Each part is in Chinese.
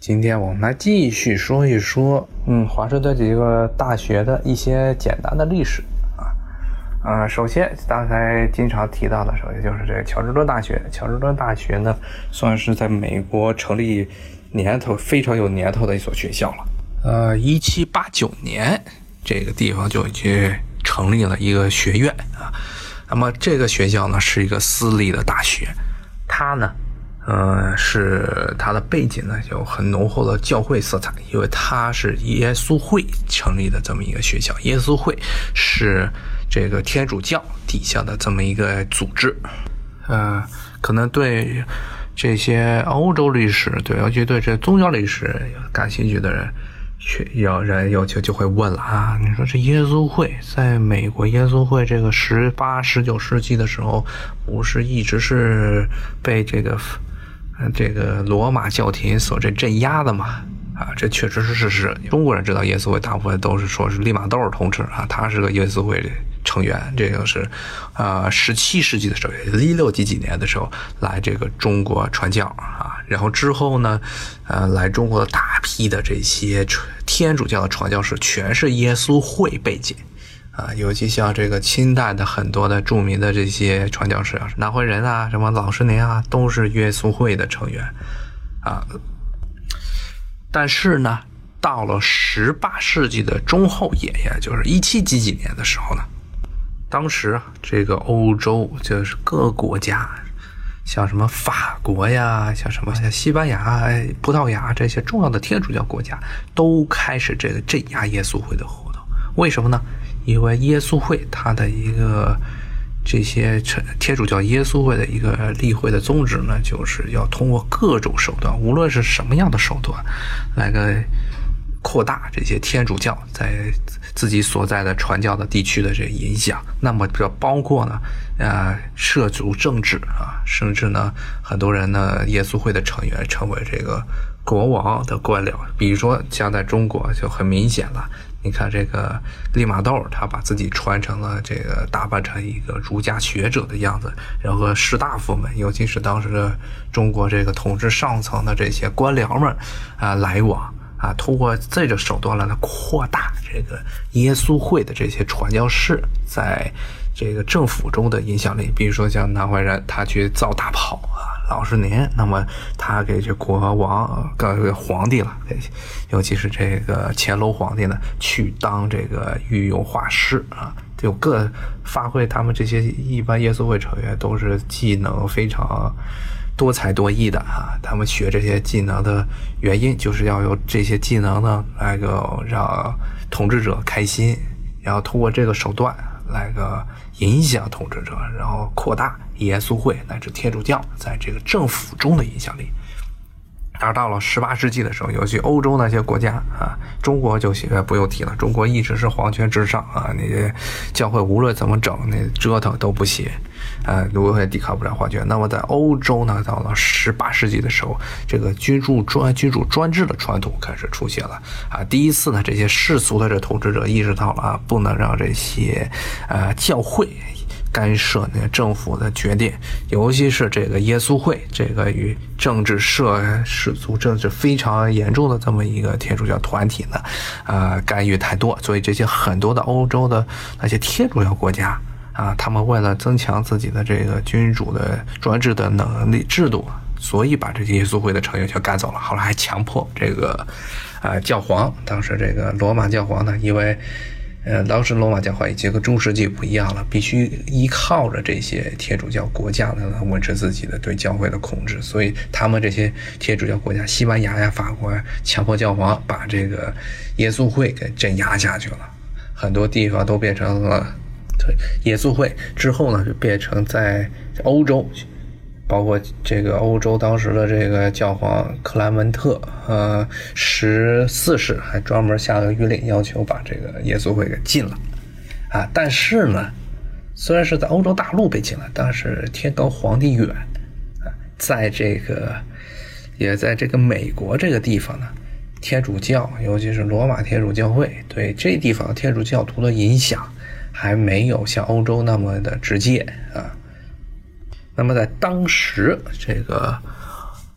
今天我们来继续说一说，嗯，华盛顿几个大学的一些简单的历史啊，呃，首先刚才经常提到的，首先就是这个乔治敦大学。乔治敦大学呢，算是在美国成立年头非常有年头的一所学校了。呃，一七八九年，这个地方就已经成立了一个学院啊。那么这个学校呢，是一个私立的大学，它呢。呃，是它的背景呢，有很浓厚的教会色彩，因为它是耶稣会成立的这么一个学校。耶稣会是这个天主教底下的这么一个组织。呃，可能对这些欧洲历史，对尤其对这宗教历史感兴趣的人，去有人有就就会问了啊，你说这耶稣会在美国，耶稣会这个十八、十九世纪的时候，不是一直是被这个。这个罗马教廷所这镇压的嘛，啊，这确实是事实。中国人知道耶稣会，大部分都是说是利玛窦同志啊，他是个耶稣会成员。这个是，呃，十七世纪的时候，一六几几年的时候来这个中国传教啊，然后之后呢，呃，来中国的大批的这些天主教的传教士，全是耶稣会背景。啊，尤其像这个清代的很多的著名的这些传教士啊，南怀仁啊，什么老师您啊，都是耶稣会的成员啊。但是呢，到了十八世纪的中后叶，也就是一七几几年的时候呢，当时啊，这个欧洲就是各国家，像什么法国呀，像什么像西班牙、葡萄牙这些重要的天主教国家，都开始这个镇压耶稣会的活动。为什么呢？因为耶稣会它的一个这些天主教耶稣会的一个例会的宗旨呢，就是要通过各种手段，无论是什么样的手段，来个扩大这些天主教在自己所在的传教的地区的这个影响。那么这包括呢，呃，涉足政治啊，甚至呢，很多人呢，耶稣会的成员成为这个国王的官僚。比如说像在中国就很明显了。你看这个利玛窦，他把自己穿成了这个打扮成一个儒家学者的样子，然后和士大夫们，尤其是当时的中国这个统治上层的这些官僚们啊来往啊，通过这个手段来扩大这个耶稣会的这些传教士在这个政府中的影响力。比如说像南怀仁，他去造大炮啊。老是您，那么他给这国王、给皇帝了，尤其是这个乾隆皇帝呢，去当这个御用画师啊，就各发挥他们这些一般耶稣会成员都是技能非常多才多艺的啊。他们学这些技能的原因，就是要有这些技能呢，来个让统治者开心，然后通过这个手段来个影响统治者，然后扩大。耶稣会乃至天主教在这个政府中的影响力，而到了十八世纪的时候，尤其欧洲那些国家啊，中国就不用提了，中国一直是皇权至上啊，那些教会无论怎么整，那折腾都不行，啊，如何也抵抗不了皇权。那么在欧洲呢，到了十八世纪的时候，这个君主专君主专制的传统开始出现了啊，第一次呢，这些世俗的这统治者意识到了啊，不能让这些呃教会。干涉那个政府的决定，尤其是这个耶稣会，这个与政治涉世俗政治非常严重的这么一个天主教团体呢，啊，干预太多，所以这些很多的欧洲的那些天主教国家啊，他们为了增强自己的这个君主的专制的能力制度，所以把这些耶稣会的成员全赶走了。后来还强迫这个，啊，教皇，当时这个罗马教皇呢，因为。呃，当时罗马教会已经和中世纪不一样了，必须依靠着这些天主教国家来维持自己的对教会的控制，所以他们这些天主教国家，西班牙呀、法国呀，强迫教皇把这个耶稣会给镇压下去了，很多地方都变成了对耶稣会之后呢，就变成在欧洲。包括这个欧洲当时的这个教皇克莱门特，呃，十四世还专门下了谕令，要求把这个耶稣会给禁了，啊，但是呢，虽然是在欧洲大陆被禁了，但是天高皇帝远，啊，在这个也在这个美国这个地方呢，天主教，尤其是罗马天主教会对这地方天主教徒的影响还没有像欧洲那么的直接啊。那么在当时，这个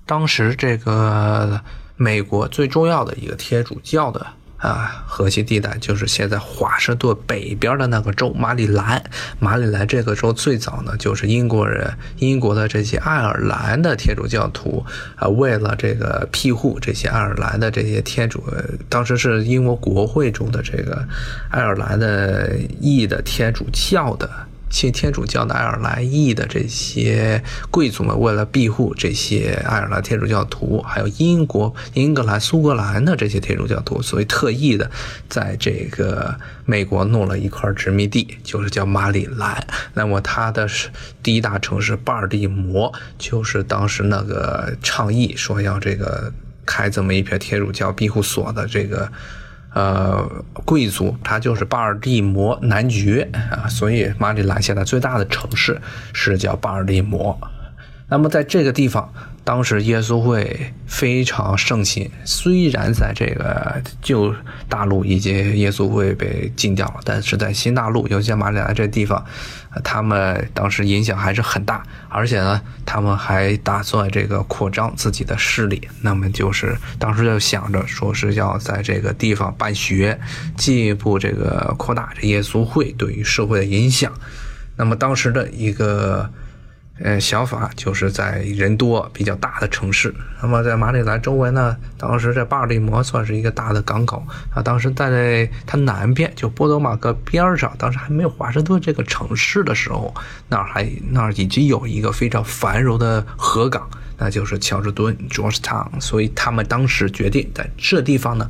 当时这个美国最重要的一个天主教的。啊，核心地带就是现在华盛顿北边的那个州马里兰。马里兰这个州最早呢，就是英国人、英国的这些爱尔兰的天主教徒啊，为了这个庇护这些爱尔兰的这些天主，当时是英国国会中的这个爱尔兰的裔的天主教的。信天主教的爱尔兰裔的这些贵族们，为了庇护这些爱尔兰天主教徒，还有英国、英格兰、苏格兰的这些天主教徒，所以特意的在这个美国弄了一块殖民地，就是叫马里兰。那么它的第一大城市巴尔的摩，就是当时那个倡议说要这个开这么一片天主教庇护所的这个。呃，贵族，他就是巴尔的摩男爵啊，所以马里兰现在最大的城市是叫巴尔的摩。那么在这个地方。当时耶稣会非常盛行，虽然在这个旧大陆已经耶稣会被禁掉了，但是在新大陆，尤其马里兰这地方，他们当时影响还是很大，而且呢，他们还打算这个扩张自己的势力，那么就是当时就想着说是要在这个地方办学，进一步这个扩大这耶稣会对于社会的影响。那么当时的一个。呃，想法就是在人多比较大的城市。那么在马里兰周围呢，当时在巴尔的摩算是一个大的港口啊。当时在它南边，就波多马克边上，当时还没有华盛顿这个城市的时候，那儿还那儿已经有一个非常繁荣的河港，那就是乔治敦 （Georgetown）。所以他们当时决定在这地方呢，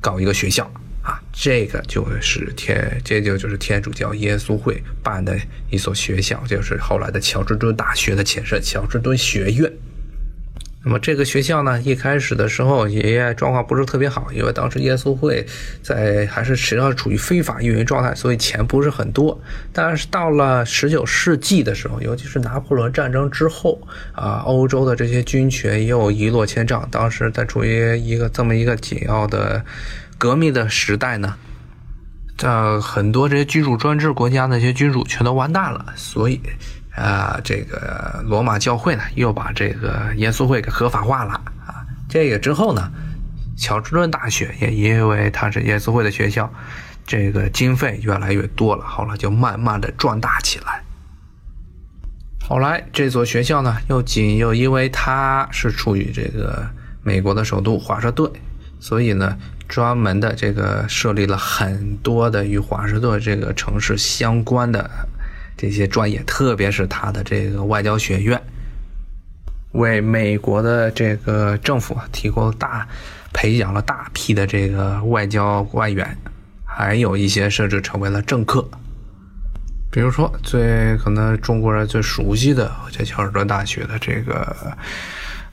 搞一个学校。啊，这个就是天，这就就是天主教耶稣会办的一所学校，就是后来的乔治敦大学的前身——乔治敦学院。那么这个学校呢，一开始的时候也状况不是特别好，因为当时耶稣会在还是实际上处于非法运营状态，所以钱不是很多。但是到了十九世纪的时候，尤其是拿破仑战争之后啊，欧洲的这些军权又一落千丈，当时在处于一个这么一个紧要的。革命的时代呢，这很多这些君主专制国家那些君主全都完蛋了，所以啊，这个罗马教会呢又把这个耶稣会给合法化了啊。这个之后呢，乔治敦大学也因为它是耶稣会的学校，这个经费越来越多了，后来就慢慢的壮大起来。后来这所学校呢，又仅又因为它是处于这个美国的首都华盛顿，所以呢。专门的这个设立了很多的与华盛顿这个城市相关的这些专业，特别是他的这个外交学院，为美国的这个政府提供大培养了大批的这个外交官员，还有一些甚至成为了政客。比如说，最可能中国人最熟悉的在乔治敦大学的这个。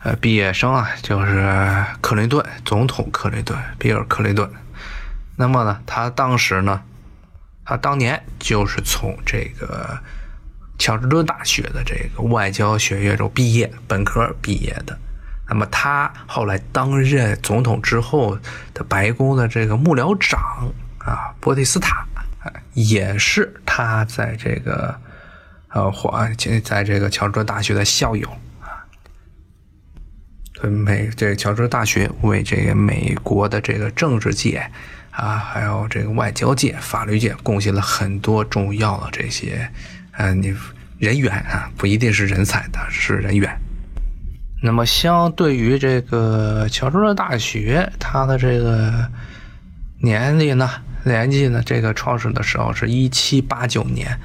呃，毕业生啊，就是克林顿总统克林顿，比尔克林顿。那么呢，他当时呢，他当年就是从这个乔治敦大学的这个外交学院中毕业，本科毕业的。那么他后来担任总统之后的白宫的这个幕僚长啊，波蒂斯塔也是他在这个呃华在这个乔治敦大学的校友。美这乔治大学为这个美国的这个政治界啊，还有这个外交界、法律界贡献了很多重要的这些，呃，你人员啊，不一定是人才的，是人员。那么，相对于这个乔治的大学，它的这个年龄呢，年纪呢，这个创始的时候是一七八九年。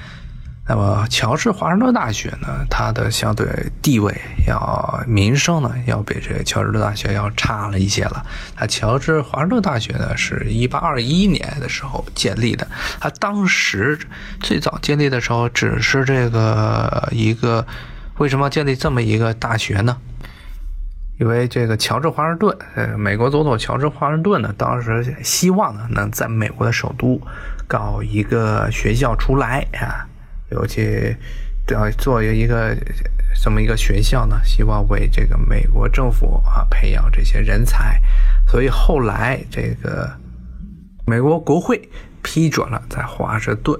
那么，乔治华盛顿大学呢，它的相对地位要名声呢，要比这个乔治大学要差了一些了。它乔治华盛顿大学呢，是一八二一年的时候建立的。它当时最早建立的时候，只是这个一个，为什么建立这么一个大学呢？因为这个乔治华盛顿，呃，美国总统乔治华盛顿呢，当时希望呢，能在美国的首都搞一个学校出来啊。尤其要做一个这么一个学校呢，希望为这个美国政府啊培养这些人才，所以后来这个美国国会批准了在华盛顿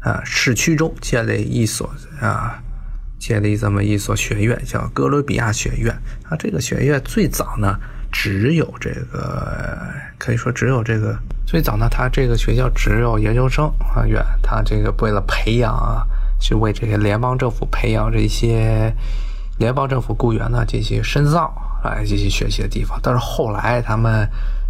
啊市区中建立一所啊建立这么一所学院，叫哥伦比亚学院啊。这个学院最早呢只有这个，可以说只有这个最早呢，他这个学校只有研究生啊院，他这个为了培养啊，是为这个联邦政府培养这些联邦政府雇员呢进行深造来进行学习的地方。但是后来他们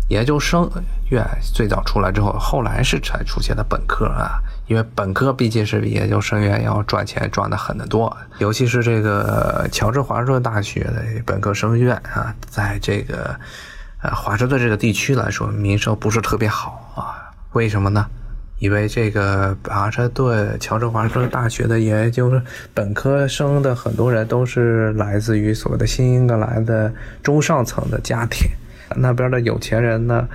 研究生院最早出来之后，后来是才出现的本科啊。因为本科毕竟是比研究生院要赚钱赚的很的多，尤其是这个乔治华盛顿大学的本科生院啊，在这个呃华盛顿这个地区来说，名声不是特别好啊。为什么呢？因为这个华盛顿乔治华盛顿大学的研究本科生的很多人都是来自于所谓的新英格兰的中上层的家庭，那边的有钱人呢。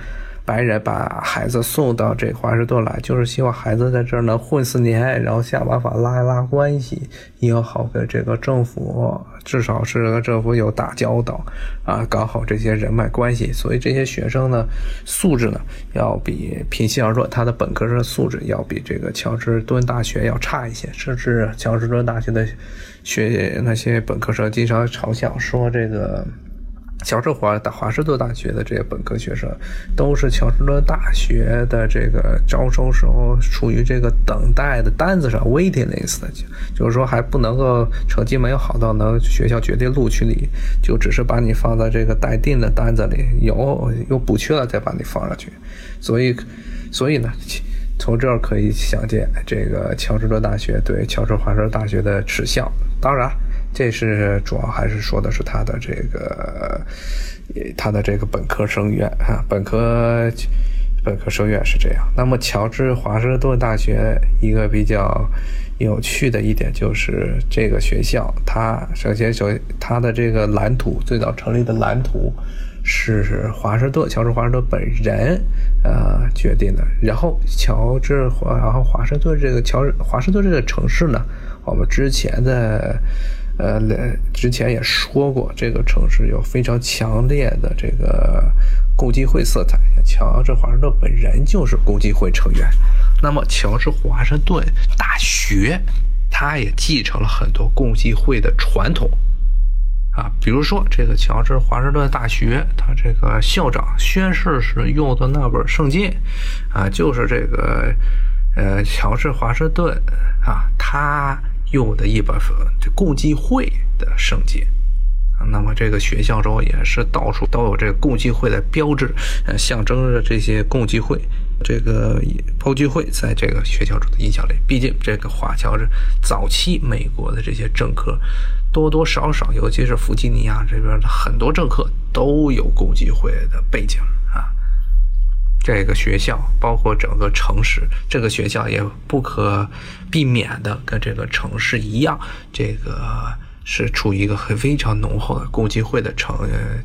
白人把孩子送到这华盛顿来，就是希望孩子在这儿能混四年，然后想办法拉一拉关系，要好跟这个政府，至少是和政府有打交道，啊，搞好这些人脉关系。所以这些学生呢，素质呢，要比平心而论，他的本科生素质要比这个乔治敦大学要差一些，甚至乔治敦大学的学那些本科生经常嘲笑说这个。乔治华大华盛顿大学的这些本科学生，都是乔治敦大学的这个招收时候处于这个等待的单子上 （waiting list），就是说还不能够成绩没有好到能学校决定录取你，就只是把你放在这个待定的单子里，有有补缺了再把你放上去。所以，所以呢，从这儿可以想见这个乔治敦大学对乔治华盛顿大学的耻笑。当然。这是主要还是说的是他的这个，他的这个本科生院啊，本科本科生院是这样。那么乔治华盛顿大学一个比较有趣的一点就是这个学校，它首先首先它的这个蓝图最早成立的蓝图是华盛顿乔治华盛顿本人呃决定的。然后乔治华然后华盛顿这个乔治华盛顿这个城市呢，我们之前的。呃，之前也说过，这个城市有非常强烈的这个共济会色彩。乔治华盛顿本人就是共济会成员，那么乔治华盛顿大学，他也继承了很多共济会的传统啊，比如说这个乔治华盛顿大学，他这个校长宣誓时用的那本圣经啊，就是这个呃乔治华盛顿啊，他。用的一本这共济会的圣经，那么这个学校中也是到处都有这个共济会的标志，呃，象征着这些共济会，这个共济会在这个学校中的影响力。毕竟这个华侨是早期美国的这些政客，多多少少，尤其是弗吉尼亚这边的很多政客都有共济会的背景。这个学校包括整个城市，这个学校也不可避免的跟这个城市一样，这个是处于一个很非常浓厚的共济会的城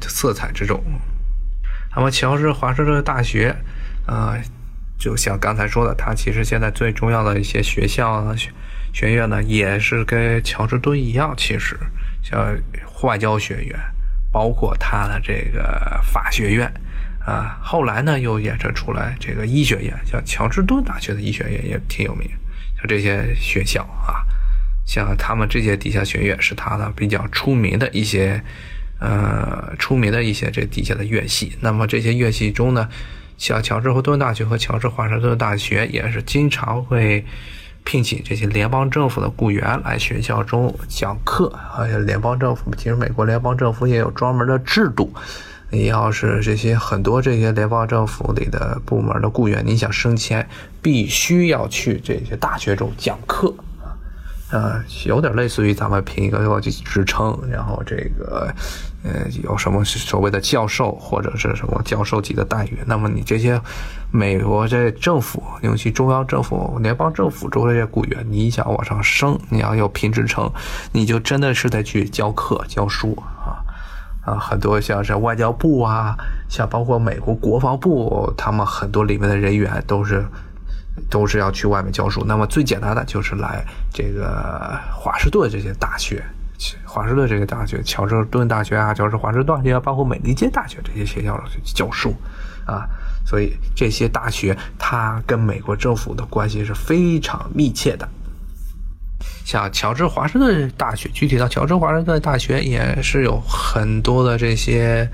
色彩之中。那么乔治华盛顿大学，啊，就像刚才说的，它其实现在最重要的一些学校学学院呢，也是跟乔治敦一样，其实像外交学院，包括它的这个法学院。啊，后来呢又衍生出来这个医学院，像乔治敦大学的医学院也挺有名。像这些学校啊，像他们这些底下学院是他的比较出名的一些，呃，出名的一些这底下的院系。那么这些院系中呢，像乔治华盛顿大学和乔治华盛顿大学也是经常会聘请这些联邦政府的雇员来学校中讲课。而且联邦政府其实美国联邦政府也有专门的制度。你要是这些很多这些联邦政府里的部门的雇员，你想升迁，必须要去这些大学中讲课啊，呃，有点类似于咱们评一个职称，然后这个呃有什么所谓的教授或者是什么教授级的待遇。那么你这些美国这政府，尤其中央政府、联邦政府中的这些雇员，你想往上升，你要有评职称，你就真的是得去教课教书啊。很多像是外交部啊，像包括美国国防部，他们很多里面的人员都是都是要去外面教书。那么最简单的就是来这个华盛顿这些大学，华盛顿这些大学，乔治敦大学啊，乔治华盛顿大学，包括美利坚大学这些学校去教书啊。所以这些大学它跟美国政府的关系是非常密切的。像乔治华盛顿大学，具体到乔治华盛顿大学也是有很多的这些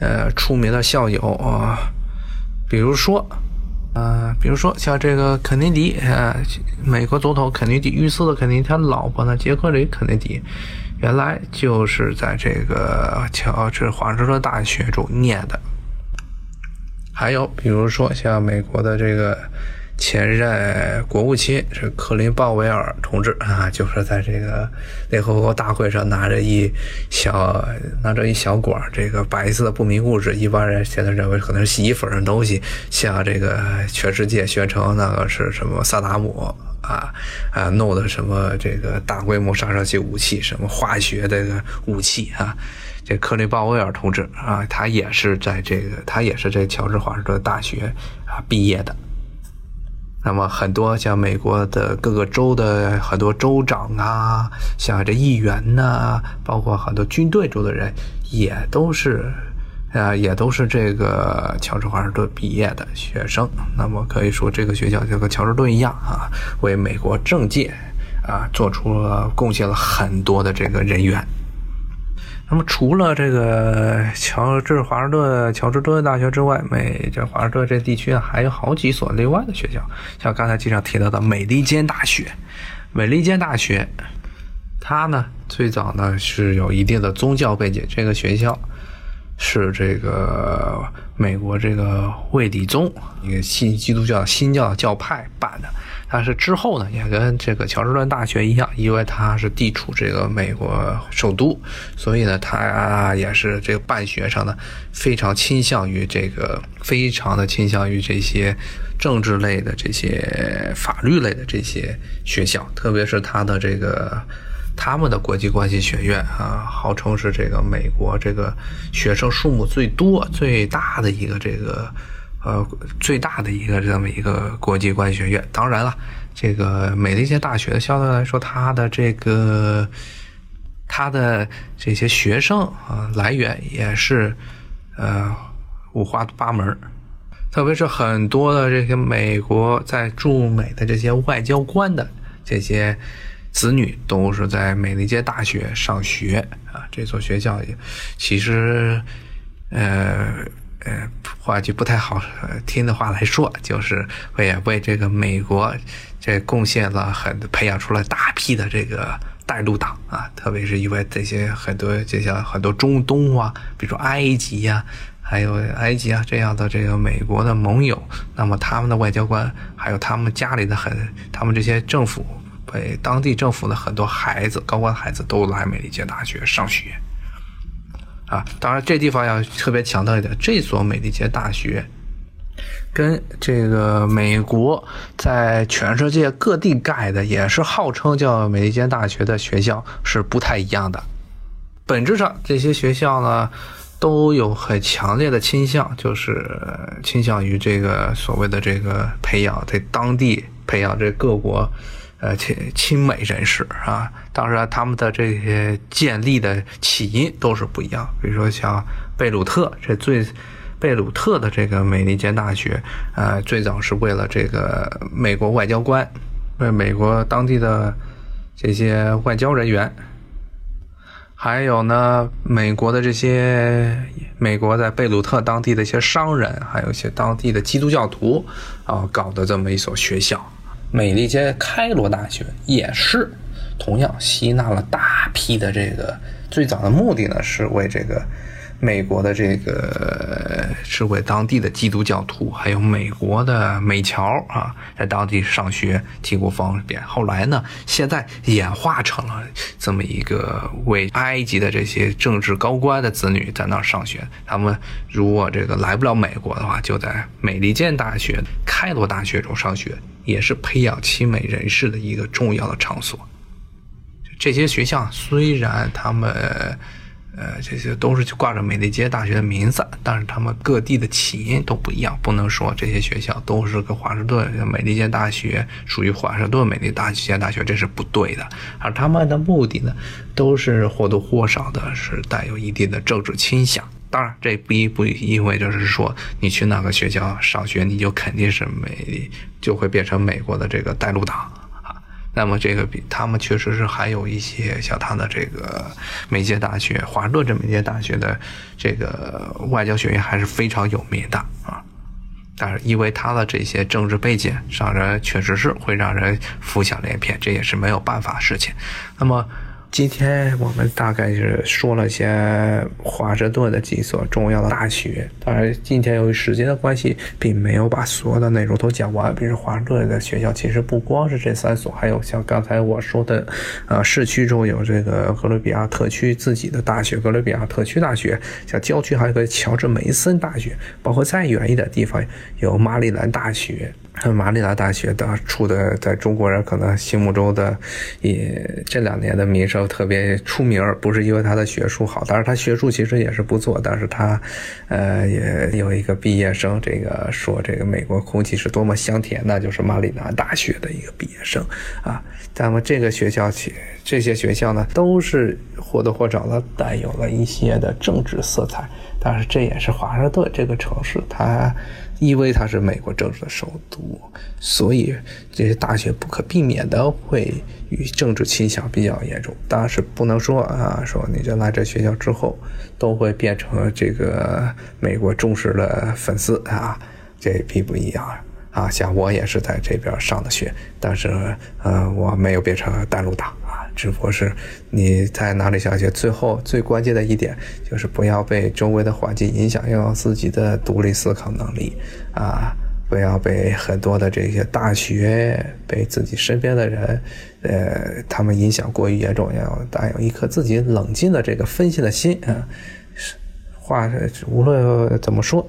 呃出名的校友啊，比如说，呃，比如说像这个肯尼迪，呃，美国总统肯尼迪遇刺的肯尼迪，他老婆呢，杰克里肯尼迪，原来就是在这个乔治华盛顿大学中念的。还有比如说像美国的这个。前任国务卿是克林鲍威尔同志啊，就是在这个联合国大会上拿着一小拿着一小管这个白色的不明物质，一般人现在认为可能是洗衣粉的东西，向这个全世界宣称那个是什么萨达姆啊啊弄的什么这个大规模杀伤性武器，什么化学这个武器啊。这克林鲍威尔同志啊，他也是在这个他也是这乔治华盛顿大学啊毕业的。那么很多像美国的各个州的很多州长啊，像这议员呐，包括很多军队中的人，也都是，啊，也都是这个乔治华盛顿毕业的学生。那么可以说，这个学校就跟乔治顿一样啊，为美国政界啊做出了贡献了很多的这个人员。那么除了这个乔治华盛顿乔治敦大学之外，美这华盛顿这地区啊，还有好几所另外的学校，像刚才经常提到的美利坚大学。美利坚大学，它呢最早呢是有一定的宗教背景，这个学校是这个美国这个卫理宗一个新基督教新教教派办的。但是之后呢，也跟这个乔治敦大学一样，因为它是地处这个美国首都，所以呢，它也是这个办学上呢，非常倾向于这个，非常的倾向于这些政治类的、这些法律类的这些学校，特别是它的这个他们的国际关系学院啊，号称是这个美国这个学生数目最多、最大的一个这个。呃，最大的一个这么一个国际关系学院，当然了，这个美利坚大学相对来说，它的这个它的这些学生啊来源也是呃五花八门，特别是很多的这些美国在驻美的这些外交官的这些子女，都是在美利坚大学上学啊。这所学校也其实呃。呃，话句不太好听的话来说，就是为为这个美国这贡献了很培养出了大批的这个带路党啊，特别是因为这些很多就像很多中东啊，比如埃及呀，还有埃及啊这样的这个美国的盟友，那么他们的外交官，还有他们家里的很，他们这些政府，被当地政府的很多孩子，高官孩子都来美利坚大学上学。啊，当然，这地方要特别强调一点，这所美利坚大学跟这个美国在全世界各地盖的，也是号称叫美利坚大学的学校是不太一样的。本质上，这些学校呢都有很强烈的倾向，就是倾向于这个所谓的这个培养在当地培养这各国。呃，亲亲美人士啊，当然他们的这些建立的起因都是不一样。比如说像贝鲁特，这最贝鲁特的这个美利坚大学，呃，最早是为了这个美国外交官，为美国当地的这些外交人员，还有呢，美国的这些美国在贝鲁特当地的一些商人，还有一些当地的基督教徒啊，搞的这么一所学校。美利坚开罗大学也是同样吸纳了大批的这个，最早的目的呢是为这个美国的这个是为当地的基督教徒，还有美国的美侨啊，在当地上学提供方便。后来呢，现在演化成了这么一个为 埃及的这些政治高官的子女在那儿上学。他们如果这个来不了美国的话，就在美利坚大学、开罗大学中上学。也是培养亲美人士的一个重要的场所。这些学校虽然他们，呃，这些都是挂着美利坚大学的名字，但是他们各地的起因都不一样。不能说这些学校都是跟华盛顿美利坚大学属于华盛顿美利坚大学，这是不对的。而他们的目的呢，都是或多或少的是带有一定的政治倾向。当然，这不一不因为就是说，你去哪个学校上学，你就肯定是美，就会变成美国的这个带路党。那么这个比他们确实是还有一些像他的这个美届大学、华盛顿这美届大学的这个外交学院还是非常有名的啊。但是因为他的这些政治背景，让人确实是会让人浮想联翩，这也是没有办法事情。那么。今天我们大概是说了些华盛顿的几所重要的大学，当然今天由于时间的关系，并没有把所有的内容都讲完。比如华盛顿的学校其实不光是这三所，还有像刚才我说的，呃，市区中有这个哥伦比亚特区自己的大学，哥伦比亚特区大学；像郊区还有个乔治梅森大学，包括再远一点地方有马里兰大学。马里兰大学的出的，在中国人可能心目中的，也这两年的名声特别出名不是因为他的学术好，但是他学术其实也是不错，但是他，呃，也有一个毕业生，这个说这个美国空气是多么香甜，那就是马里兰大学的一个毕业生啊。那么这个学校起，这些学校呢，都是或多或少的带有了一些的政治色彩，但是这也是华盛顿这个城市它。因为它是美国政治的首都，所以这些大学不可避免的会与政治倾向比较严重。当然是不能说啊，说你这来这学校之后都会变成这个美国忠实的粉丝啊，这并不一样啊。像我也是在这边上的学，但是呃，我没有变成带路党。只不过是你在哪里上学，最后最关键的一点就是不要被周围的环境影响，要有自己的独立思考能力啊！不要被很多的这些大学、被自己身边的人，呃，他们影响过于严重，要带有一颗自己冷静的这个分析的心啊。话无论怎么说，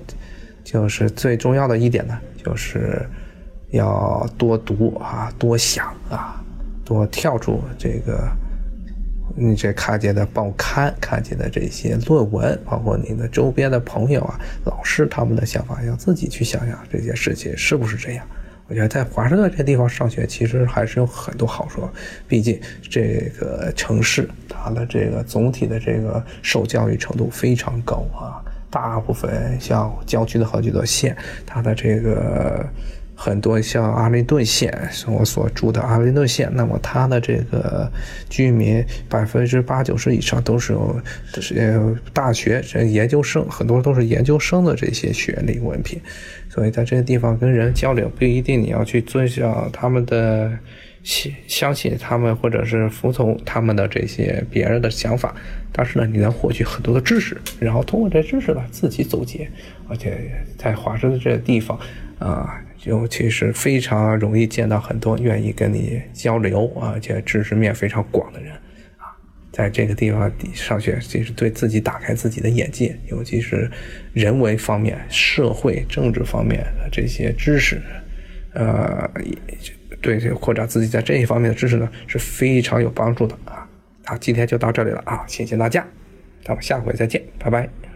就是最重要的一点呢，就是要多读啊，多想啊。多跳出这个，你这看见的报刊，看见的这些论文，包括你的周边的朋友啊、老师他们的想法，要自己去想想这些事情是不是这样。我觉得在华盛顿这地方上学，其实还是有很多好处。毕竟这个城市它的这个总体的这个受教育程度非常高啊，大部分像郊区的好几座县，它的这个。很多像阿灵顿县，是我所住的阿灵顿县，那么它的这个居民百分之八九十以上都是有，是大学这研究生，很多都是研究生的这些学历文凭，所以在这个地方跟人交流，不一定你要去遵守他们的信，相信他们或者是服从他们的这些别人的想法，但是呢，你能获取很多的知识，然后通过这知识呢自己总结，而且在华盛顿这个地方啊。尤其是非常容易见到很多愿意跟你交流而且知识面非常广的人啊，在这个地方上学，其实对自己打开自己的眼界，尤其是人文方面、社会政治方面的这些知识，呃，对扩展自己在这一方面的知识呢，是非常有帮助的啊。好，今天就到这里了啊，谢谢大家，咱们下回再见，拜拜。